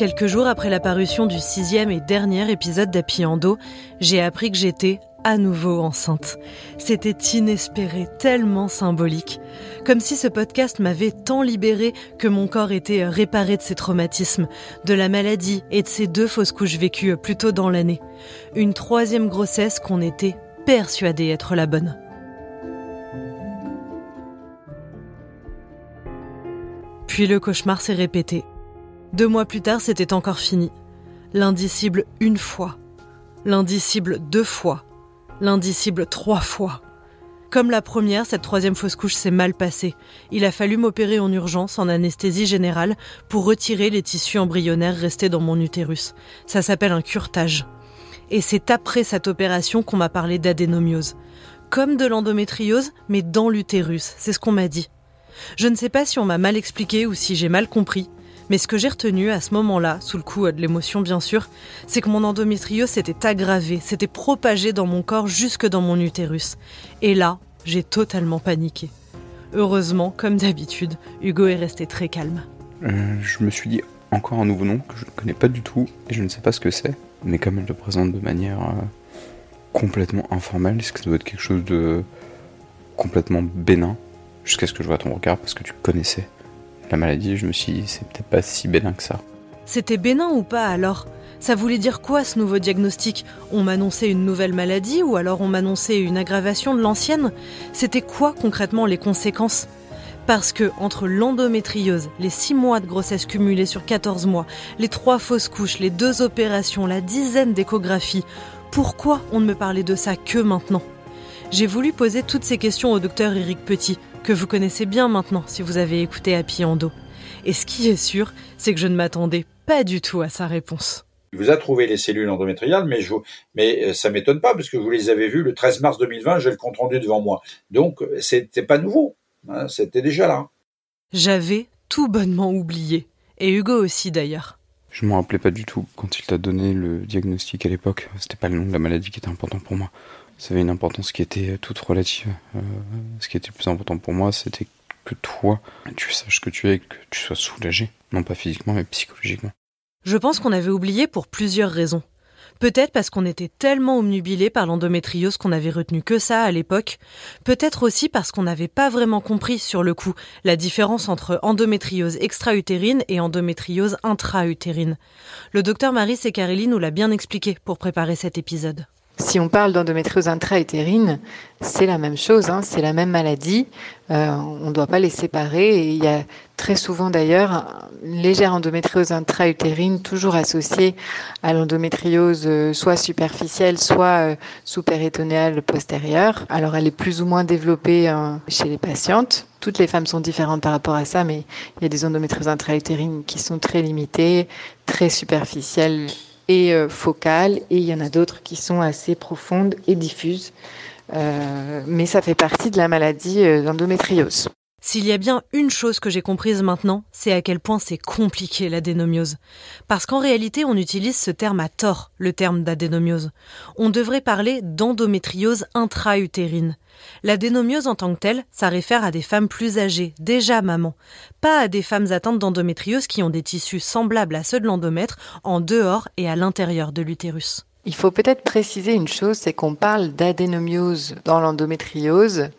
Quelques jours après la parution du sixième et dernier épisode d'Happy Endo, j'ai appris que j'étais à nouveau enceinte. C'était inespéré, tellement symbolique. Comme si ce podcast m'avait tant libéré que mon corps était réparé de ses traumatismes, de la maladie et de ces deux fausses couches vécues plus tôt dans l'année. Une troisième grossesse qu'on était persuadé être la bonne. Puis le cauchemar s'est répété. Deux mois plus tard, c'était encore fini. L'indicible une fois. L'indicible deux fois. L'indicible trois fois. Comme la première, cette troisième fausse couche s'est mal passée. Il a fallu m'opérer en urgence, en anesthésie générale, pour retirer les tissus embryonnaires restés dans mon utérus. Ça s'appelle un curtage. Et c'est après cette opération qu'on m'a parlé d'adénomiose. Comme de l'endométriose, mais dans l'utérus, c'est ce qu'on m'a dit. Je ne sais pas si on m'a mal expliqué ou si j'ai mal compris, mais ce que j'ai retenu à ce moment-là, sous le coup de l'émotion bien sûr, c'est que mon endométriose s'était aggravé, s'était propagé dans mon corps jusque dans mon utérus. Et là, j'ai totalement paniqué. Heureusement, comme d'habitude, Hugo est resté très calme. Euh, je me suis dit encore un nouveau nom que je ne connais pas du tout et je ne sais pas ce que c'est, mais comme elle le présente de manière euh, complètement informelle, est-ce que ça doit être quelque chose de complètement bénin? Jusqu'à ce que je vois ton regard parce que tu connaissais la maladie, je me suis dit, c'est peut-être pas si bénin que ça. C'était bénin ou pas alors? Ça voulait dire quoi ce nouveau diagnostic? On m'annonçait une nouvelle maladie ou alors on m'annonçait une aggravation de l'ancienne? C'était quoi concrètement les conséquences? Parce que entre l'endométriose, les 6 mois de grossesse cumulés sur 14 mois, les trois fausses couches, les deux opérations, la dizaine d'échographies, pourquoi on ne me parlait de ça que maintenant? J'ai voulu poser toutes ces questions au docteur Éric Petit, que vous connaissez bien maintenant si vous avez écouté Happy Endo. Et ce qui est sûr, c'est que je ne m'attendais pas du tout à sa réponse. Il vous a trouvé les cellules endométriales, mais, je, mais euh, ça m'étonne pas parce que vous les avez vues le 13 mars 2020, j'ai le compte rendu devant moi. Donc c'était pas nouveau, hein, c'était déjà là. J'avais tout bonnement oublié, et Hugo aussi d'ailleurs. Je me rappelais pas du tout quand il t'a donné le diagnostic à l'époque. C'était pas le nom de la maladie qui était important pour moi ça avait une importance qui était toute relative. Euh, ce qui était plus important pour moi, c'était que toi, tu saches que tu es et que tu sois soulagé. Non pas physiquement, mais psychologiquement. Je pense qu'on avait oublié pour plusieurs raisons. Peut-être parce qu'on était tellement omnubilé par l'endométriose qu'on avait retenu que ça à l'époque. Peut-être aussi parce qu'on n'avait pas vraiment compris sur le coup la différence entre endométriose extra-utérine et endométriose intra-utérine. Le docteur Marie Secarelli nous l'a bien expliqué pour préparer cet épisode. Si on parle d'endométriose intra-utérine, c'est la même chose, hein, c'est la même maladie. Euh, on ne doit pas les séparer. Et il y a très souvent d'ailleurs une légère endométriose intra-utérine, toujours associée à l'endométriose euh, soit superficielle, soit euh, sous-péritonéale postérieure. Alors elle est plus ou moins développée chez les patientes. Toutes les femmes sont différentes par rapport à ça, mais il y a des endométrioses intra-utérines qui sont très limitées, très superficielles et euh, focales, et il y en a d'autres qui sont assez profondes et diffuses. Euh, mais ça fait partie de la maladie euh, d'endométriose. S'il y a bien une chose que j'ai comprise maintenant, c'est à quel point c'est compliqué l'adénomiose. Parce qu'en réalité, on utilise ce terme à tort, le terme d'adénomiose. On devrait parler d'endométriose intra-utérine. L'adénomiose en tant que telle, ça réfère à des femmes plus âgées, déjà mamans, pas à des femmes atteintes d'endométriose qui ont des tissus semblables à ceux de l'endomètre en dehors et à l'intérieur de l'utérus. Il faut peut-être préciser une chose, c'est qu'on parle d'adénomiose dans l'endométriose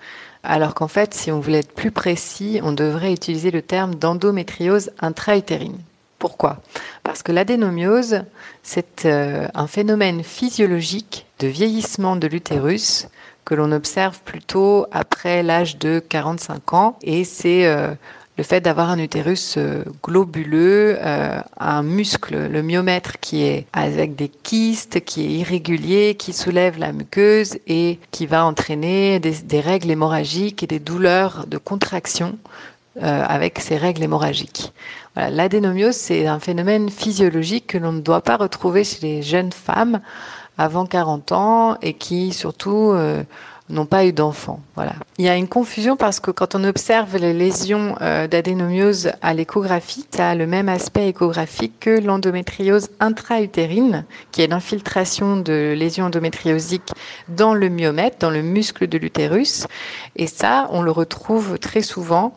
alors qu'en fait, si on voulait être plus précis, on devrait utiliser le terme d'endométriose intra-utérine. Pourquoi? Parce que l'adénomiose, c'est euh, un phénomène physiologique de vieillissement de l'utérus que l'on observe plutôt après l'âge de 45 ans et c'est euh, le fait d'avoir un utérus euh, globuleux, euh, un muscle, le myomètre qui est avec des kystes, qui est irrégulier, qui soulève la muqueuse et qui va entraîner des, règles hémorragiques et des douleurs de contraction avec ces règles hémorragiques. L'adénomiose, c'est un phénomène physiologique que l'on ne doit pas retrouver chez les jeunes femmes avant 40 ans et qui surtout n'ont pas eu d'enfants. Voilà. Il y a une confusion parce que quand on observe les lésions euh, d'adénomiose à l'échographie, ça a le même aspect échographique que l'endométriose intra-utérine, qui est l'infiltration de lésions endométriosiques dans le myomètre, dans le muscle de l'utérus. Et ça, on le retrouve très souvent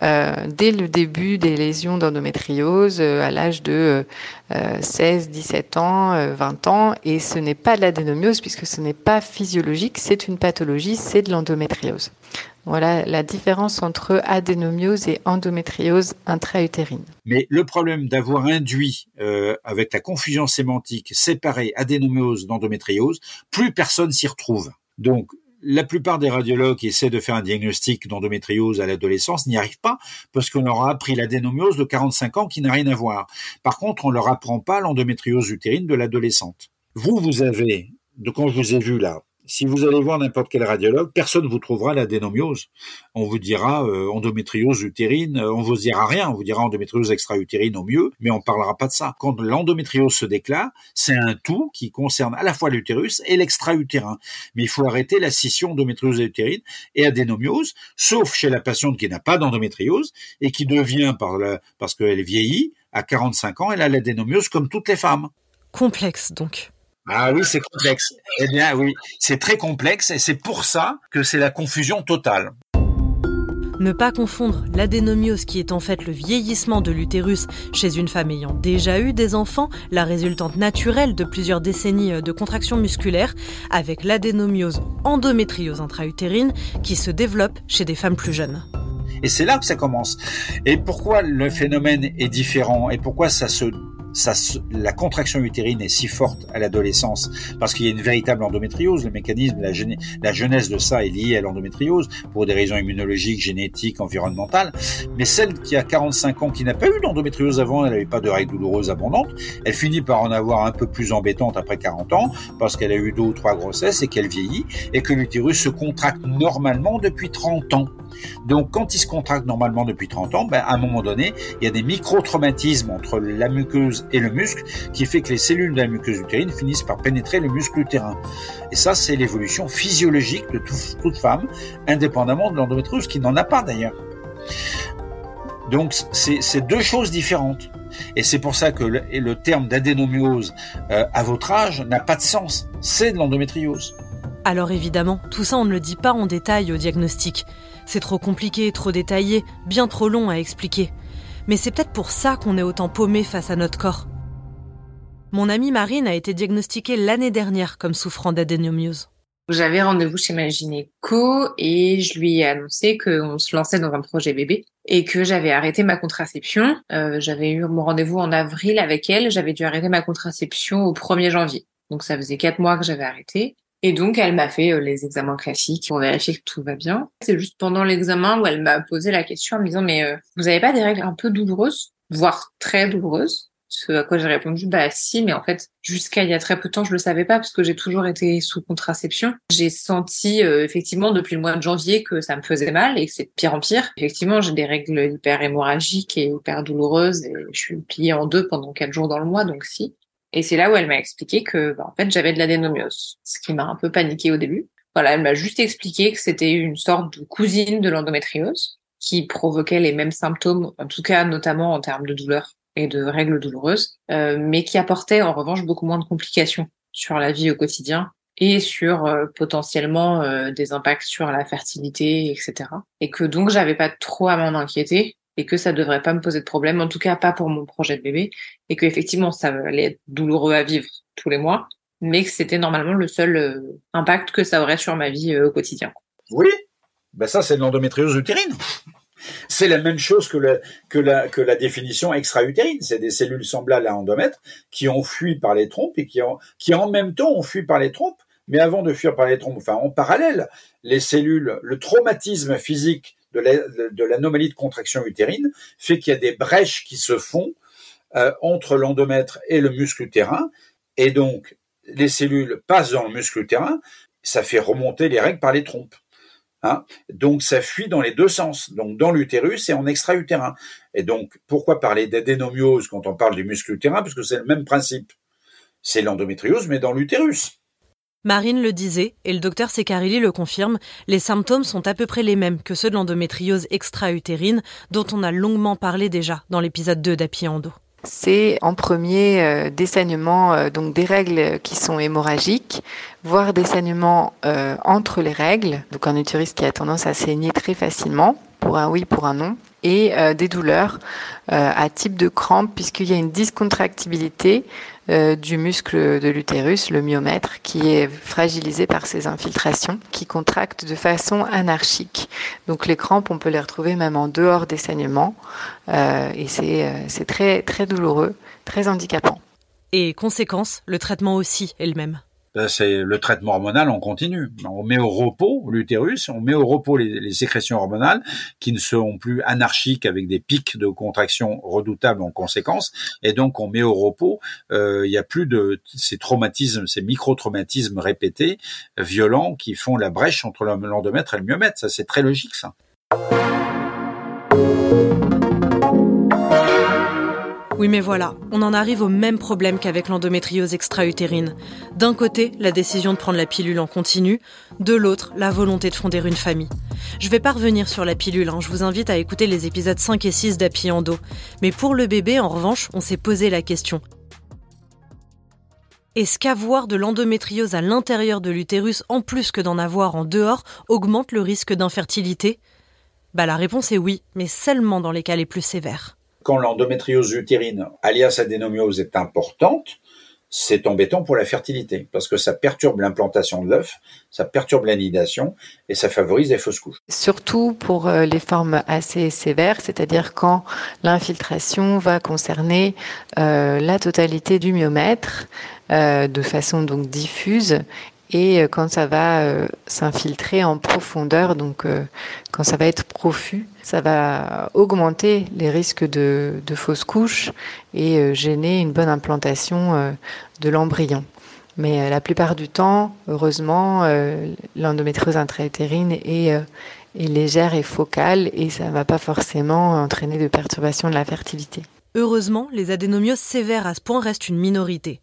dès le début des lésions d'endométriose à l'âge de 16, 17 ans, 20 ans. Et ce n'est pas de l'adénomiose puisque ce n'est pas physiologique, c'est une pathologie, c'est de l'endométriose. Voilà la différence entre adénomiose et endométriose intra-utérine. Mais le problème d'avoir induit euh, avec la confusion sémantique séparée adénomiose d'endométriose, plus personne s'y retrouve. Donc la plupart des radiologues qui essaient de faire un diagnostic d'endométriose à l'adolescence n'y arrivent pas parce qu'on leur a appris l'adénomiose de 45 ans qui n'a rien à voir. Par contre, on leur apprend pas l'endométriose utérine de l'adolescente. Vous, vous avez, de quand je vous ai vu là, si vous allez voir n'importe quel radiologue, personne ne vous trouvera l'adénomiose. On vous dira euh, endométriose utérine, euh, on vous dira rien, on vous dira endométriose extra-utérine au mieux, mais on parlera pas de ça. Quand l'endométriose se déclare, c'est un tout qui concerne à la fois l'utérus et l'extra-utérin. Mais il faut arrêter la scission endométriose utérine et adénomiose, sauf chez la patiente qui n'a pas d'endométriose et qui devient par parce qu'elle vieillit, à 45 ans, elle a l'adénomiose comme toutes les femmes. Complexe donc. Ah oui, c'est complexe. Eh bien oui, c'est très complexe et c'est pour ça que c'est la confusion totale. Ne pas confondre l'adénomiose qui est en fait le vieillissement de l'utérus chez une femme ayant déjà eu des enfants, la résultante naturelle de plusieurs décennies de contraction musculaire, avec l'adénomiose endométriose intra-utérine qui se développe chez des femmes plus jeunes. Et c'est là que ça commence. Et pourquoi le phénomène est différent? Et pourquoi ça se la contraction utérine est si forte à l'adolescence parce qu'il y a une véritable endométriose. Le mécanisme, la, la genèse de ça est liée à l'endométriose pour des raisons immunologiques, génétiques, environnementales. Mais celle qui a 45 ans, qui n'a pas eu d'endométriose avant, elle n'avait pas de règles douloureuses abondantes, elle finit par en avoir un peu plus embêtante après 40 ans parce qu'elle a eu deux ou trois grossesses et qu'elle vieillit et que l'utérus se contracte normalement depuis 30 ans. Donc, quand il se contracte normalement depuis 30 ans, ben, à un moment donné, il y a des micro-traumatismes entre la muqueuse et le muscle qui fait que les cellules de la muqueuse utérine finissent par pénétrer le muscle utérin. Et ça, c'est l'évolution physiologique de toute femme, indépendamment de l'endométriose, qui n'en a pas d'ailleurs. Donc, c'est deux choses différentes. Et c'est pour ça que le, terme d'adénomiose euh, à votre âge n'a pas de sens. C'est de l'endométriose. Alors évidemment, tout ça on ne le dit pas en détail au diagnostic. C'est trop compliqué, trop détaillé, bien trop long à expliquer. Mais c'est peut-être pour ça qu'on est autant paumé face à notre corps. Mon amie Marine a été diagnostiquée l'année dernière comme souffrant d'adénomiose. J'avais rendez-vous chez ma gynéco et je lui ai annoncé qu'on se lançait dans un projet bébé et que j'avais arrêté ma contraception. Euh, j'avais eu mon rendez-vous en avril avec elle. J'avais dû arrêter ma contraception au 1er janvier. Donc ça faisait quatre mois que j'avais arrêté. Et donc, elle m'a fait euh, les examens classiques pour vérifier que tout va bien. C'est juste pendant l'examen où elle m'a posé la question en me disant, mais euh, vous n'avez pas des règles un peu douloureuses, voire très douloureuses? Ce à quoi j'ai répondu, bah si, mais en fait, jusqu'à il y a très peu de temps, je le savais pas parce que j'ai toujours été sous contraception. J'ai senti euh, effectivement depuis le mois de janvier que ça me faisait mal et que c'est de pire en pire. Effectivement, j'ai des règles hyper hémorragiques et hyper douloureuses et je suis pliée en deux pendant quatre jours dans le mois, donc si. Et c'est là où elle m'a expliqué que, bah, en fait, j'avais de l'adénomiose, ce qui m'a un peu paniqué au début. Voilà, elle m'a juste expliqué que c'était une sorte de cousine de l'endométriose qui provoquait les mêmes symptômes, en tout cas notamment en termes de douleur et de règles douloureuses, euh, mais qui apportait en revanche beaucoup moins de complications sur la vie au quotidien et sur euh, potentiellement euh, des impacts sur la fertilité, etc. Et que donc j'avais pas trop à m'en inquiéter et que ça devrait pas me poser de problème, en tout cas pas pour mon projet de bébé, et que effectivement ça allait être douloureux à vivre tous les mois, mais que c'était normalement le seul euh, impact que ça aurait sur ma vie euh, au quotidien. Oui, ben ça c'est l'endométriose utérine. C'est la même chose que, la, que, la, que la définition extra-utérine. C'est des cellules semblables à endomètre qui ont fui par les trompes et qui, ont, qui en même temps ont fui par les trompes. Mais avant de fuir par les trompes, enfin en parallèle, les cellules, le traumatisme physique de l'anomalie de contraction utérine fait qu'il y a des brèches qui se font euh, entre l'endomètre et le muscle utérin, et donc les cellules passent dans le muscle utérin, ça fait remonter les règles par les trompes. Hein. donc ça fuit dans les deux sens, donc dans l'utérus et en extra-utérin. Et donc pourquoi parler d'adénomiose quand on parle du muscle utérin? Parce que c'est le même principe. C'est l'endométriose, mais dans l'utérus. Marine le disait, et le docteur Secarilli le confirme, les symptômes sont à peu près les mêmes que ceux de l'endométriose extra-utérine, dont on a longuement parlé déjà dans l'épisode 2 d'Apiendo. C'est en premier euh, des saignements, euh, donc des règles qui sont hémorragiques, voire des saignements euh, entre les règles, donc un utérus qui a tendance à saigner très facilement. Pour un oui, pour un non, et euh, des douleurs euh, à type de crampe, puisqu'il y a une discontractibilité euh, du muscle de l'utérus, le myomètre, qui est fragilisé par ces infiltrations, qui contractent de façon anarchique. Donc les crampes, on peut les retrouver même en dehors des saignements, et c'est très, très douloureux, très handicapant. Et conséquence, le traitement aussi est le même. Ben, c'est le traitement hormonal, on continue. On met au repos l'utérus, on met au repos les, sécrétions hormonales qui ne seront plus anarchiques avec des pics de contraction redoutables en conséquence. Et donc, on met au repos, euh, il n'y a plus de ces traumatismes, ces micro-traumatismes répétés, violents, qui font la brèche entre l'endomètre et le myomètre. Ça, c'est très logique, ça. Oui mais voilà, on en arrive au même problème qu'avec l'endométriose extra-utérine. D'un côté, la décision de prendre la pilule en continu, de l'autre, la volonté de fonder une famille. Je vais pas revenir sur la pilule, hein. je vous invite à écouter les épisodes 5 et 6 d'Api Endo. Mais pour le bébé, en revanche, on s'est posé la question. Est-ce qu'avoir de l'endométriose à l'intérieur de l'utérus, en plus que d'en avoir en dehors, augmente le risque d'infertilité? Bah la réponse est oui, mais seulement dans les cas les plus sévères quand l'endométriose utérine, alias adénomiose, est importante, c'est embêtant pour la fertilité parce que ça perturbe l'implantation de l'œuf, ça perturbe l'anidation et ça favorise les fausses couches. Surtout pour euh, les formes assez sévères, c'est-à-dire quand l'infiltration va concerner euh, la totalité du myomètre euh, de façon donc diffuse et euh, quand ça va euh, s'infiltrer en profondeur, donc euh, quand ça va être profus, ça va augmenter les risques de, fausses couches et gêner une bonne implantation de l'embryon. Mais la plupart du temps, heureusement, l'endométriose intra-utérine est, est, légère et focale et ça ne va pas forcément entraîner de perturbations de la fertilité. Heureusement, les adénomioses sévères à ce point restent une minorité.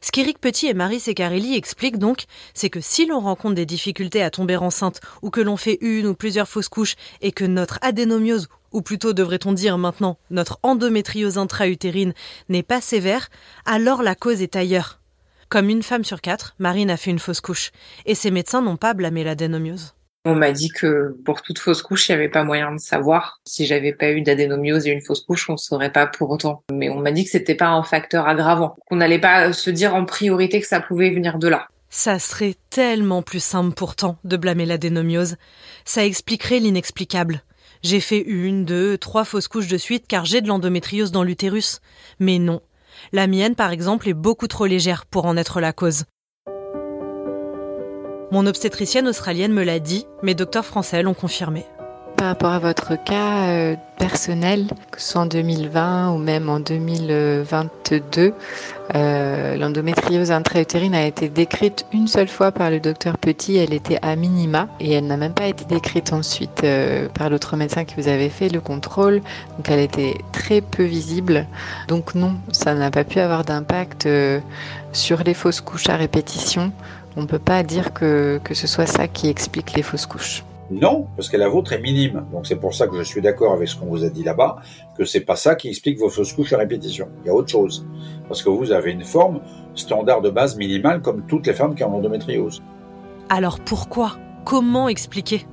Ce qu'Éric Petit et Marie Secarelli expliquent donc, c'est que si l'on rencontre des difficultés à tomber enceinte ou que l'on fait une ou plusieurs fausses couches et que notre adénomiose, ou plutôt devrait-on dire maintenant notre endométriose intra-utérine n'est pas sévère, alors la cause est ailleurs. Comme une femme sur quatre, Marine a fait une fausse couche et ses médecins n'ont pas blâmé l'adénomiose. On m'a dit que pour toute fausse couche, il n'y avait pas moyen de savoir. Si j'avais pas eu d'adénomiose et une fausse couche, on ne saurait pas pour autant. Mais on m'a dit que c'était pas un facteur aggravant. Qu'on n'allait pas se dire en priorité que ça pouvait venir de là. Ça serait tellement plus simple pourtant de blâmer l'adénomiose. Ça expliquerait l'inexplicable. J'ai fait une, deux, trois fausses couches de suite car j'ai de l'endométriose dans l'utérus. Mais non. La mienne, par exemple, est beaucoup trop légère pour en être la cause. Mon obstétricienne australienne me l'a dit, mes docteurs français l'ont confirmé. Par rapport à votre cas euh, personnel, que ce soit en 2020 ou même en 2022, euh, l'endométriose intra-utérine a été décrite une seule fois par le docteur Petit. Elle était à minima et elle n'a même pas été décrite ensuite euh, par l'autre médecin qui vous avait fait le contrôle. Donc elle était très peu visible. Donc non, ça n'a pas pu avoir d'impact sur les fausses couches à répétition on ne peut pas dire que, que ce soit ça qui explique les fausses couches. Non, parce que la vôtre est minime. Donc c'est pour ça que je suis d'accord avec ce qu'on vous a dit là-bas, que c'est pas ça qui explique vos fausses couches à répétition. Il y a autre chose. Parce que vous avez une forme standard de base minimale comme toutes les femmes qui ont l'endométriose. Alors pourquoi? Comment expliquer?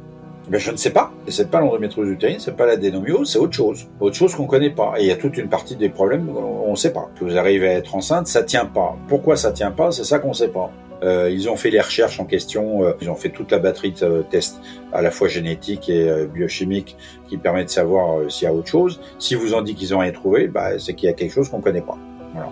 Ben, je ne sais pas. Et c'est pas l'endométriose utérine, c'est pas la dénomiose, c'est autre chose. Autre chose qu'on connaît pas. Et il y a toute une partie des problèmes on ne sait pas. Que vous arrivez à être enceinte, ça tient pas. Pourquoi ça tient pas? C'est ça qu'on sait pas. Euh, ils ont fait les recherches en question, euh, ils ont fait toute la batterie de tests à la fois génétiques et euh, biochimiques qui permettent de savoir s'il y a autre chose. Si vous en dit qu'ils ont rien trouvé, bah, c'est qu'il y a quelque chose qu'on connaît pas. Voilà.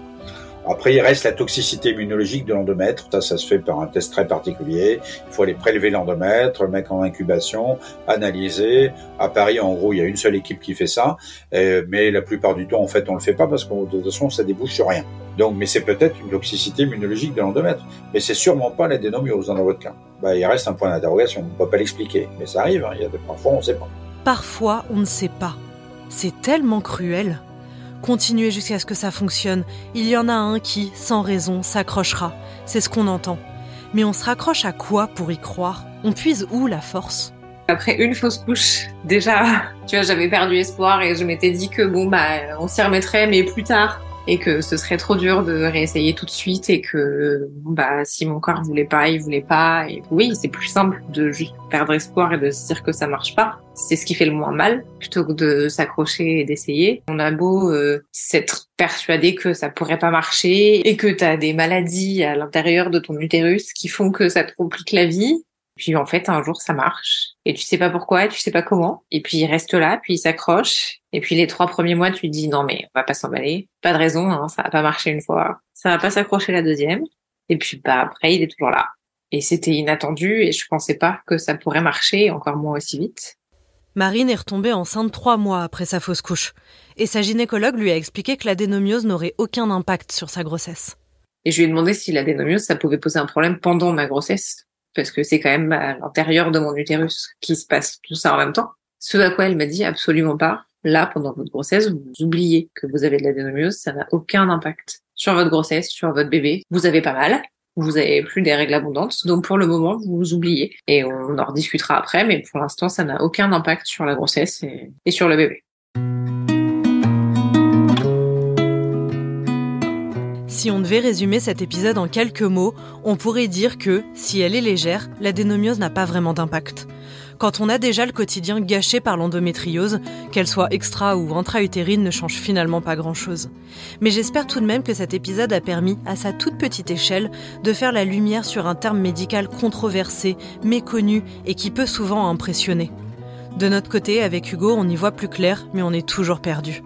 Après, il reste la toxicité immunologique de l'endomètre. Ça, ça se fait par un test très particulier. Il faut aller prélever l'endomètre, le mettre en incubation, analyser. À Paris, en gros, il y a une seule équipe qui fait ça. mais la plupart du temps, en fait, on le fait pas parce que de toute façon, ça débouche sur rien. Donc, mais c'est peut-être une toxicité immunologique de l'endomètre. Mais c'est sûrement pas l'adénomiose dans votre cas. Bah, il reste un point d'interrogation. On ne peut pas l'expliquer. Mais ça arrive. Hein. Il y a des, parfois, on ne sait pas. Parfois, on ne sait pas. C'est tellement cruel. Continuez jusqu'à ce que ça fonctionne. Il y en a un qui, sans raison, s'accrochera. C'est ce qu'on entend. Mais on se raccroche à quoi pour y croire? On puise où la force? Après une fausse couche, déjà, tu vois, j'avais perdu espoir et je m'étais dit que bon, bah, on s'y remettrait, mais plus tard. Et que ce serait trop dur de réessayer tout de suite et que bah si mon corps voulait pas, il voulait pas. Et oui, c'est plus simple de juste perdre espoir et de se dire que ça marche pas. C'est ce qui fait le moins mal plutôt que de s'accrocher et d'essayer. On a beau euh, s'être persuadé que ça pourrait pas marcher et que tu as des maladies à l'intérieur de ton utérus qui font que ça te complique la vie. Puis en fait, un jour, ça marche. Et tu sais pas pourquoi, tu sais pas comment. Et puis il reste là, puis il s'accroche. Et puis les trois premiers mois, tu te dis non mais on va pas s'emballer. Pas de raison, hein, ça va pas marcher une fois. Ça va pas s'accrocher la deuxième. Et puis bah après, il est toujours là. Et c'était inattendu et je pensais pas que ça pourrait marcher, encore moins aussi vite. Marine est retombée enceinte trois mois après sa fausse couche. Et sa gynécologue lui a expliqué que l'adénomiose n'aurait aucun impact sur sa grossesse. Et je lui ai demandé si l'adénomiose, ça pouvait poser un problème pendant ma grossesse parce que c'est quand même à l'intérieur de mon utérus qui se passe tout ça en même temps. Ce à quoi elle m'a dit absolument pas. Là, pendant votre grossesse, vous oubliez que vous avez de l'adénomiose, ça n'a aucun impact sur votre grossesse, sur votre bébé. Vous avez pas mal, vous avez plus des règles abondantes, donc pour le moment, vous vous oubliez. Et on en rediscutera après, mais pour l'instant, ça n'a aucun impact sur la grossesse et, et sur le bébé. Si on devait résumer cet épisode en quelques mots, on pourrait dire que, si elle est légère, l'adénomiose n'a pas vraiment d'impact. Quand on a déjà le quotidien gâché par l'endométriose, qu'elle soit extra ou intra-utérine ne change finalement pas grand-chose. Mais j'espère tout de même que cet épisode a permis, à sa toute petite échelle, de faire la lumière sur un terme médical controversé, méconnu et qui peut souvent impressionner. De notre côté, avec Hugo, on y voit plus clair, mais on est toujours perdu.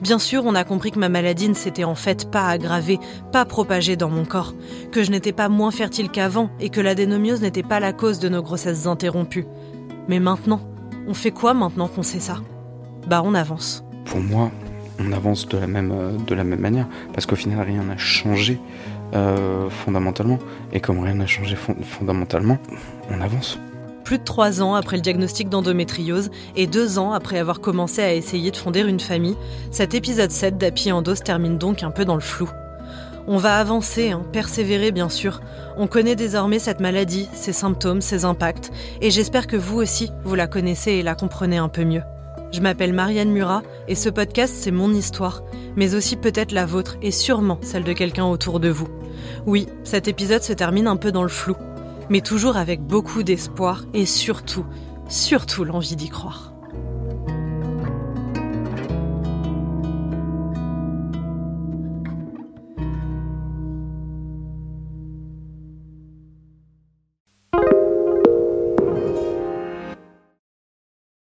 Bien sûr, on a compris que ma maladie ne s'était en fait pas aggravée, pas propagée dans mon corps, que je n'étais pas moins fertile qu'avant et que l'adénomiose n'était pas la cause de nos grossesses interrompues. Mais maintenant, on fait quoi maintenant qu'on sait ça? Bah on avance. Pour moi, on avance de la même, euh, de la même manière, parce qu'au final, rien n'a changé euh, fondamentalement. Et comme rien n'a changé fondamentalement, on avance. Plus de trois ans après le diagnostic d'endométriose et deux ans après avoir commencé à essayer de fonder une famille, cet épisode 7 d'Api Endo se termine donc un peu dans le flou. On va avancer, hein, persévérer bien sûr. On connaît désormais cette maladie, ses symptômes, ses impacts, et j'espère que vous aussi, vous la connaissez et la comprenez un peu mieux. Je m'appelle Marianne Murat et ce podcast c'est mon histoire, mais aussi peut-être la vôtre et sûrement celle de quelqu'un autour de vous. Oui, cet épisode se termine un peu dans le flou mais toujours avec beaucoup d'espoir et surtout, surtout l'envie d'y croire.